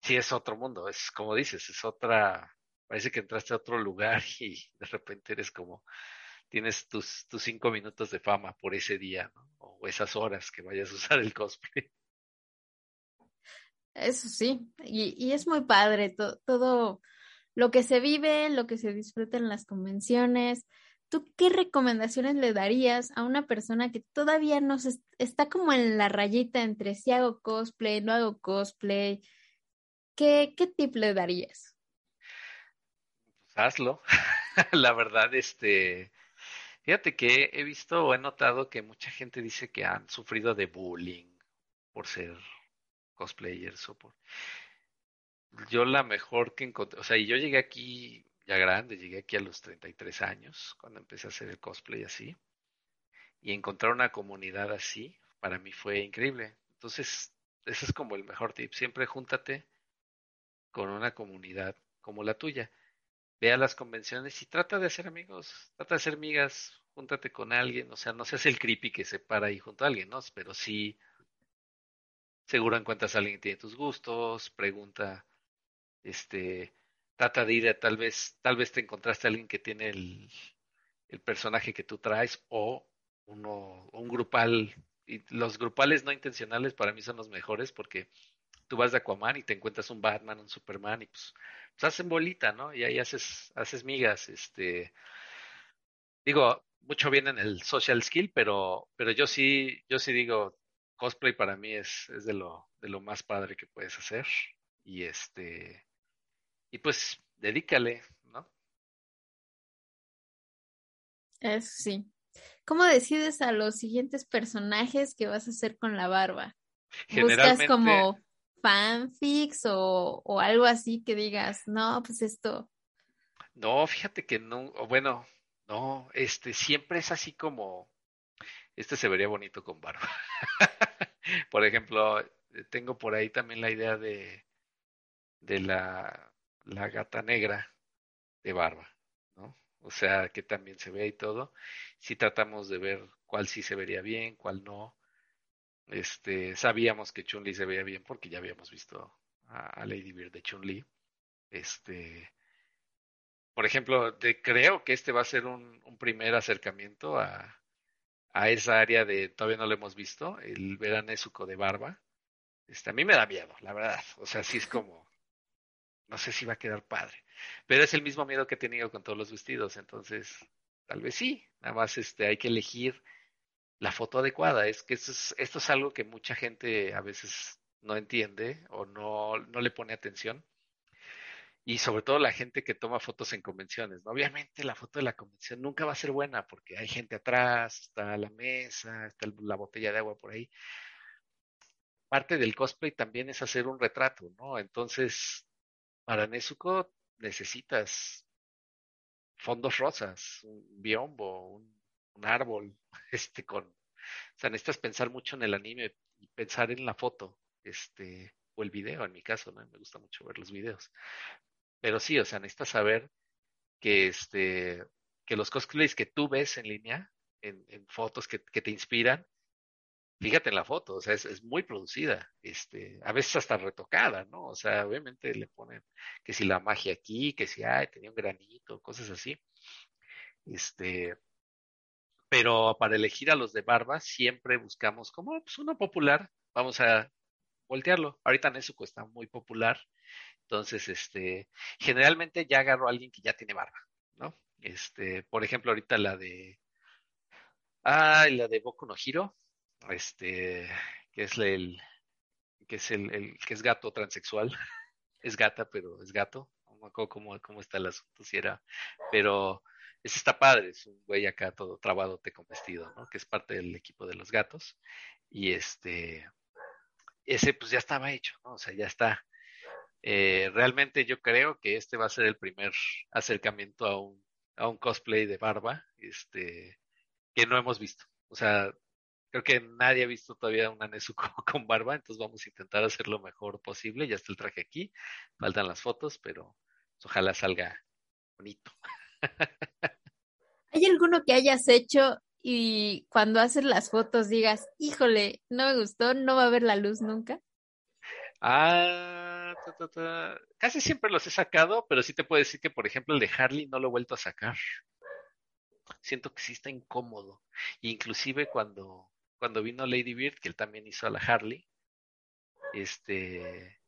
sí es otro mundo, es como dices, es otra, parece que entraste a otro lugar y de repente eres como tienes tus, tus cinco minutos de fama por ese día, ¿no? O esas horas que vayas a usar el cosplay. Eso sí, y, y es muy padre to, todo lo que se vive, lo que se disfruta en las convenciones. ¿Tú qué recomendaciones le darías a una persona que todavía no se, está como en la rayita entre si hago cosplay, no hago cosplay? ¿Qué, qué tip le darías? Pues hazlo. la verdad, este, Fíjate que he visto o he notado que mucha gente dice que han sufrido de bullying por ser cosplayers o por... Yo la mejor que encontré, o sea, y yo llegué aquí ya grande, llegué aquí a los 33 años, cuando empecé a hacer el cosplay así, y encontrar una comunidad así, para mí fue increíble. Entonces, ese es como el mejor tip, siempre júntate con una comunidad como la tuya ve a las convenciones y trata de hacer amigos, trata de hacer amigas, júntate con alguien, o sea, no seas el creepy que se para ahí junto a alguien, ¿no? Pero sí, seguro encuentras a alguien que tiene tus gustos, pregunta, este, trata de ir a tal vez, tal vez te encontraste a alguien que tiene el, el personaje que tú traes o uno, un grupal y los grupales no intencionales para mí son los mejores porque tú vas de Aquaman y te encuentras un Batman, un Superman y pues, hacen bolita, ¿no? Y ahí haces, haces migas, este, digo, mucho bien en el social skill, pero, pero yo sí, yo sí digo, cosplay para mí es, es de lo, de lo más padre que puedes hacer. Y este, y pues dedícale, ¿no? Eso sí. ¿Cómo decides a los siguientes personajes que vas a hacer con la barba? ¿Buscas como fanfics o, o algo así que digas, no, pues esto? No, fíjate que no, bueno, no, este siempre es así como, este se vería bonito con barba. por ejemplo, tengo por ahí también la idea de, de la, la gata negra de barba, ¿no? O sea, que también se ve y todo. Si tratamos de ver cuál sí se vería bien, cuál no. Este, sabíamos que Chun-Li se veía bien porque ya habíamos visto a, Lady Bird de Chun-Li. Este, por ejemplo, creo que este va a ser un primer acercamiento a, a, esa área de, todavía no lo hemos visto, el veranésuco de barba. Este, a mí me da miedo, la verdad. O sea, sí es como, no sé si va a quedar padre. Pero es el mismo miedo que he tenido con todos los vestidos, entonces, tal vez sí. Nada más este, hay que elegir la foto adecuada. Es que esto es, esto es algo que mucha gente a veces no entiende o no, no le pone atención y sobre todo la gente que toma fotos en convenciones. Obviamente la foto de la convención nunca va a ser buena porque hay gente atrás, está la mesa, está la botella de agua por ahí. Parte del cosplay también es hacer un retrato, ¿no? Entonces, para Nezuko necesitas fondos rosas, un biombo, un, un árbol, este con, o sea, necesitas pensar mucho en el anime y pensar en la foto, este, o el video en mi caso, ¿no? Me gusta mucho ver los videos. Pero sí, o sea, necesitas saber que, este, que los cosplays que tú ves en línea, en, fotos que, te inspiran, fíjate en la foto, o sea, es, muy producida, este, a veces hasta retocada, ¿no? O sea, obviamente le ponen que si la magia aquí, que si, ay, tenía un granito, cosas así. Este, pero para elegir a los de barba siempre buscamos como pues, uno popular, vamos a voltearlo. Ahorita Nezuko está muy popular, entonces, este, generalmente ya agarro a alguien que ya tiene barba, ¿no? Este, por ejemplo, ahorita la de, ah, la de Boku no Hiro, este, que es el, que es el, el que es gato transexual, es gata, pero es gato, no me acuerdo cómo, está el asunto, si era, pero ese está padre, es un güey acá todo trabadote con vestido, ¿no? Que es parte del equipo de los gatos, y este, ese pues ya estaba hecho, ¿no? O sea, ya está, eh, realmente yo creo que este va a ser el primer acercamiento a un, a un cosplay de barba este, que no hemos visto. O sea, creo que nadie ha visto todavía una Nezuko con barba, entonces vamos a intentar hacer lo mejor posible. Ya está el traje aquí, faltan las fotos, pero ojalá salga bonito. ¿Hay alguno que hayas hecho y cuando haces las fotos digas, híjole, no me gustó, no va a ver la luz nunca? Ah, Casi siempre los he sacado, pero sí te puedo decir que, por ejemplo, el de Harley no lo he vuelto a sacar. Siento que sí está incómodo. Inclusive cuando, cuando vino Lady Bird, que él también hizo a la Harley, este,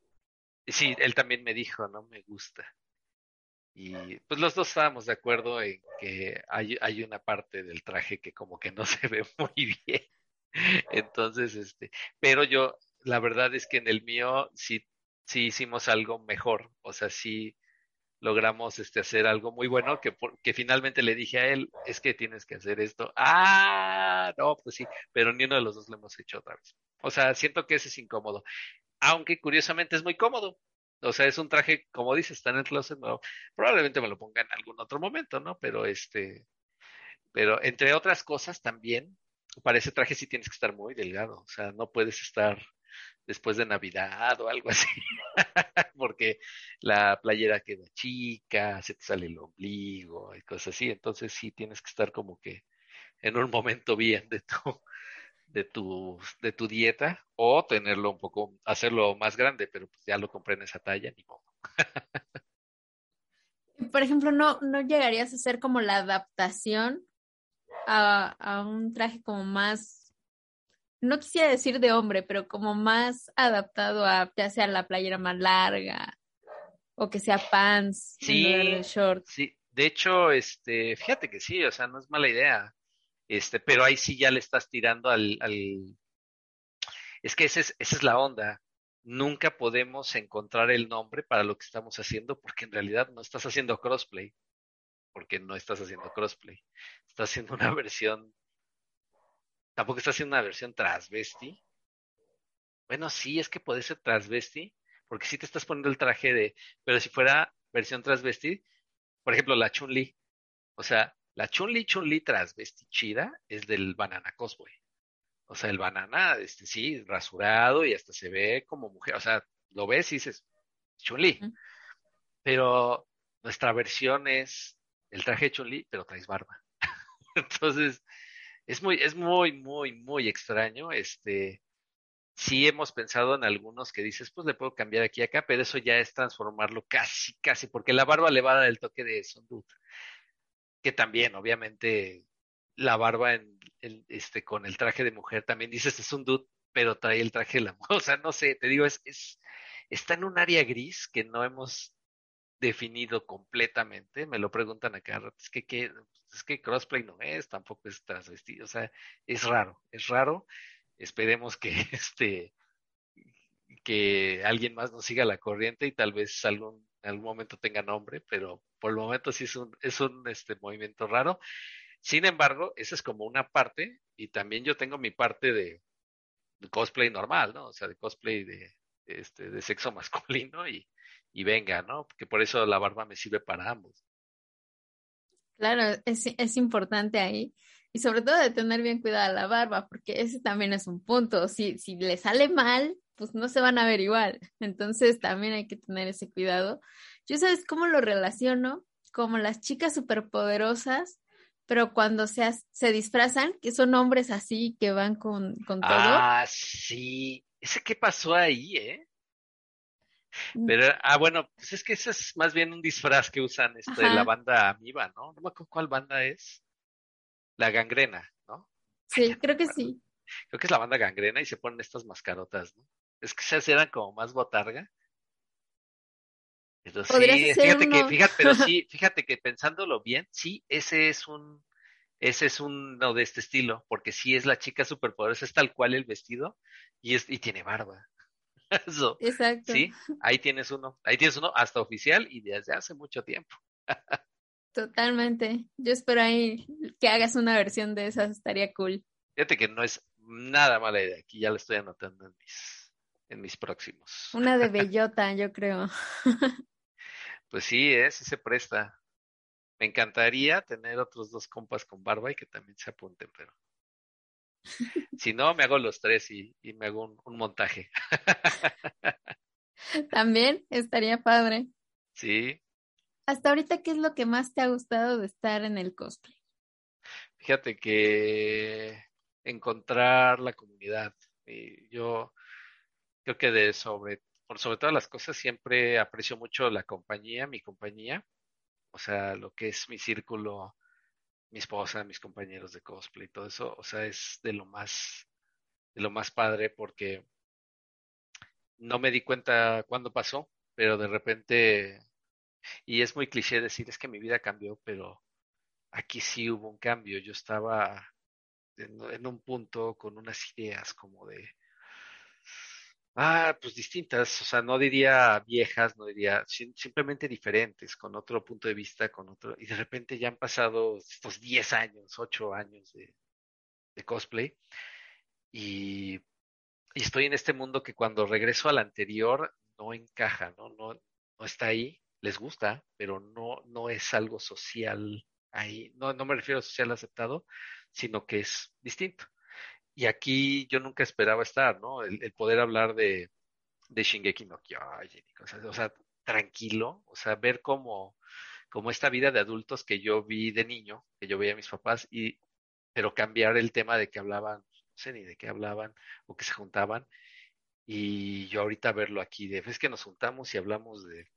sí, él también me dijo, no me gusta. Y pues los dos estábamos de acuerdo en que hay, hay una parte del traje que como que no se ve muy bien. Entonces, este, pero yo, la verdad es que en el mío sí sí hicimos algo mejor, o sea, sí logramos este, hacer algo muy bueno que, que finalmente le dije a él, es que tienes que hacer esto. Ah, no, pues sí, pero ni uno de los dos lo hemos hecho otra vez. O sea, siento que ese es incómodo, aunque curiosamente es muy cómodo. O sea, es un traje, como dices, está en el closet, probablemente me lo ponga en algún otro momento, ¿no? Pero este, pero entre otras cosas también, para ese traje sí tienes que estar muy delgado, o sea, no puedes estar después de Navidad o algo así, porque la playera queda chica, se te sale el ombligo y cosas así, entonces sí tienes que estar como que en un momento bien de tu de tu de tu dieta o tenerlo un poco hacerlo más grande, pero pues ya lo compré en esa talla ni modo. Por ejemplo, no no llegarías a hacer como la adaptación a, a un traje como más no quisiera decir de hombre, pero como más adaptado a ya sea la playera más larga o que sea pants, sí, short. Sí, de hecho, este, fíjate que sí, o sea, no es mala idea. Este, pero ahí sí ya le estás tirando al, es que es, esa es la onda. Nunca podemos encontrar el nombre para lo que estamos haciendo porque en realidad no estás haciendo crossplay. Porque no estás haciendo crossplay. Estás haciendo una versión Tampoco está haciendo una versión transvesti. Bueno, sí, es que puede ser transvesti, porque sí te estás poniendo el traje de, pero si fuera versión transvesti, por ejemplo, la Chun-Li, o sea, la Chun-Li, Chun-Li es del Banana Cosboy. O sea, el banana, este sí, rasurado y hasta se ve como mujer, o sea, lo ves y dices, Chun-Li. Pero nuestra versión es el traje de Chun-Li, pero traes barba. Entonces, es muy, es muy, muy, muy extraño. Este, sí hemos pensado en algunos que dices, pues le puedo cambiar aquí y acá, pero eso ya es transformarlo casi, casi, porque la barba le va a dar el toque de Sundut. Que también, obviamente, la barba en, este, con el traje de mujer también dices es un pero trae el traje de la mujer. O sea, no sé, te digo, es, es, está en un área gris que no hemos definido completamente. Me lo preguntan acá, es que, ¿qué, es que crossplay no es, tampoco es transvestido, o sea, es raro, es raro. Esperemos que este que alguien más nos siga la corriente y tal vez algún, en algún momento tenga nombre, pero por el momento sí es un, es un este, movimiento raro. Sin embargo, esa es como una parte, y también yo tengo mi parte de, cosplay normal, ¿no? O sea, de cosplay de, este, de sexo masculino y, y venga, ¿no? Porque por eso la barba me sirve para ambos. Claro, es, es importante ahí. Y sobre todo de tener bien cuidada la barba, porque ese también es un punto. Si, si le sale mal, pues no se van a ver igual. Entonces también hay que tener ese cuidado. Yo sabes cómo lo relaciono, como las chicas superpoderosas, pero cuando se, se disfrazan, que son hombres así que van con, con todo. Ah, sí. ¿Ese qué pasó ahí, eh? Mm. Pero, ah, bueno, pues es que ese es más bien un disfraz que usan este, la banda Amiba, ¿no? No me acuerdo cuál banda es. La gangrena, ¿no? Sí, creo que sí. Creo que es la banda gangrena y se ponen estas mascarotas, ¿no? Es que esas eran como más botarga. Entonces, sí, fíjate que, fíjate, pero sí, fíjate que pensándolo bien, sí, ese es un, ese es uno de este estilo, porque sí es la chica superpoderosa, es tal cual el vestido y es, y tiene barba. Eso. Exacto. Sí, ahí tienes uno. Ahí tienes uno hasta oficial y desde hace mucho tiempo. Totalmente. Yo espero ahí que hagas una versión de esas, estaría cool. Fíjate que no es nada mala idea. Aquí ya lo estoy anotando en mis, en mis próximos. Una de bellota, yo creo. Pues sí, ¿eh? sí se presta. Me encantaría tener otros dos compas con barba y que también se apunten, pero si no, me hago los tres y, me hago un, montaje. También estaría padre. Sí. Hasta ahorita, ¿qué es lo que más te ha gustado de estar en el cosplay? Fíjate que encontrar la comunidad. Y yo creo que de sobre, por sobre todas las cosas, siempre aprecio mucho la compañía, mi compañía. O sea, lo que es mi círculo mi esposa, mis compañeros de cosplay, todo eso, o sea, es de lo más, de lo más padre porque no me di cuenta cuándo pasó, pero de repente, y es muy cliché decir, es que mi vida cambió, pero aquí sí hubo un cambio. Yo estaba en un punto con unas ideas como de, Ah, pues distintas, o sea, no diría viejas, no diría, simplemente diferentes, con otro punto de vista, con otro, y de repente ya han pasado estos 10 años, 8 años de, cosplay, y, estoy en este mundo que cuando regreso al anterior no encaja, ¿no? No, no está ahí, les gusta, pero no, no es algo social ahí, no, no me refiero a social aceptado, sino que es distinto. Y aquí yo nunca esperaba estar, ¿no? El, poder hablar de, de Shingeki no Kyojin, o sea, tranquilo, o sea, ver cómo, como esta vida de adultos que yo vi de niño, que yo veía a mis papás, y, pero cambiar el tema de que hablaban, no sé ni de qué hablaban, o que se juntaban, y yo ahorita verlo aquí, de, es que nos juntamos y hablamos de,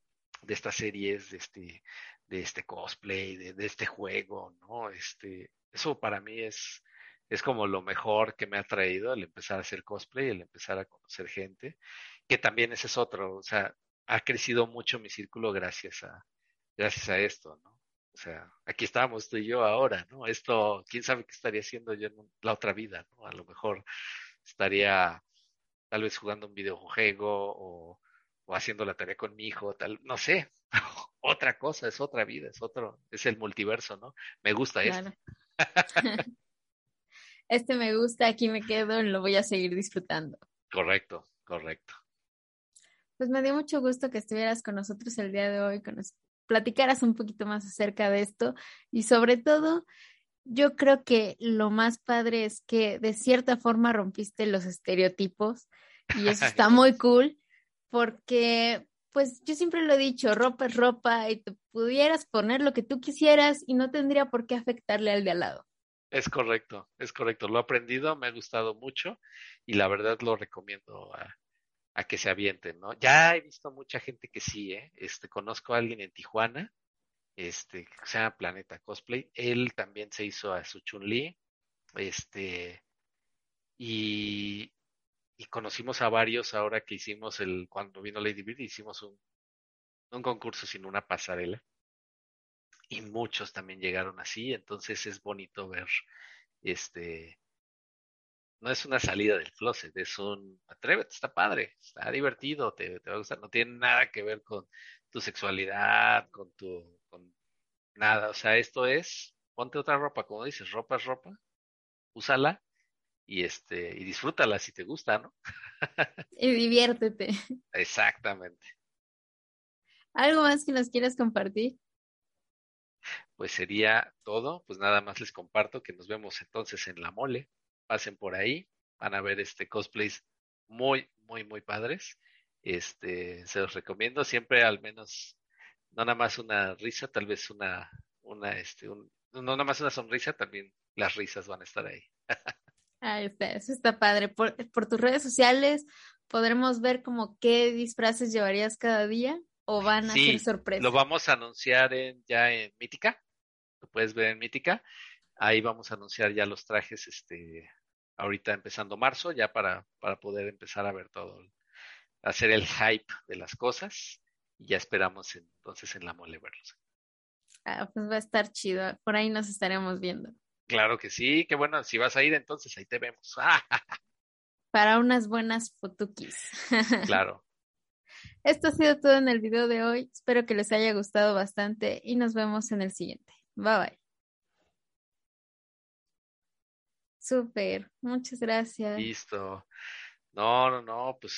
de estas series, de este, de este cosplay, de, de este juego, ¿no? Este, eso para mí es, es como lo mejor que me ha traído el empezar a hacer cosplay, el empezar a conocer gente, que también ese es otro, o sea, ha crecido mucho mi círculo gracias a, gracias a esto, ¿no? O sea, aquí estamos tú y yo ahora, ¿no? Esto, quién sabe qué estaría haciendo yo en la otra vida, ¿no? A lo mejor estaría tal vez jugando un videojuego o, o haciendo la tarea con mi hijo, tal, no sé, otra cosa, es otra vida, es otro, es el multiverso, ¿no? Me gusta esto. este me gusta, aquí me quedo, lo voy a seguir disfrutando. Correcto, correcto. Pues me dio mucho gusto que estuvieras con nosotros el día de hoy, que nos platicaras un poquito más acerca de esto y sobre todo, yo creo que lo más padre es que de cierta forma rompiste los estereotipos y eso está muy cool porque pues yo siempre lo he dicho, ropa es ropa y te pudieras poner lo que tú quisieras y no tendría por qué afectarle al de al lado. Es correcto, es correcto. Lo he aprendido, me ha gustado mucho y la verdad lo recomiendo a, que se avienten, ¿no? Ya he visto mucha gente que sí, ¿eh? Este, conozco a alguien en Tijuana, este, que se llama Planeta Cosplay. Él también se hizo a su Chun-Li, este, y, y conocimos a varios ahora que hicimos el, cuando vino Lady Bird, hicimos un, un concurso sin una pasarela. Y muchos también llegaron así, entonces es bonito ver, este, no es una salida del closet, es un, atrévete, está padre, está divertido, te, te va a gustar, no tiene nada que ver con tu sexualidad, con tu, con nada, o sea, esto es, ponte otra ropa, como dices, ropa es ropa, úsala y este y disfrútala si te gusta, ¿no? y diviértete. Exactamente. ¿Algo más que nos quieras compartir? Pues sería todo, pues nada más les comparto que nos vemos entonces en la mole, pasen por ahí, van a ver este cosplays muy, muy, muy padres. Este, se los recomiendo siempre al menos, no nada más una risa, tal vez una, una, este, un, no nada más una sonrisa, también las risas van a estar ahí. Ahí está, eso está padre. Por, por tus redes sociales podremos ver como qué disfraces llevarías cada día o van a ser sorpresas. Lo vamos a anunciar en, ya en Mítica. Lo puedes ver en Mítica. Ahí vamos a anunciar ya los trajes, este, ahorita empezando marzo, ya para, para poder empezar a ver todo, hacer el hype de las cosas. Y ya esperamos entonces en la mole verlos. Ah, pues va a estar chido. Por ahí nos estaremos viendo. Claro que sí, qué bueno. Si vas a ir, entonces ahí te vemos. Para unas buenas fotukis. claro. Esto ha sido todo en el video de hoy. Espero que les haya gustado bastante y nos vemos en el siguiente. Bye bye. Súper, muchas gracias. Listo. No, no, no, pues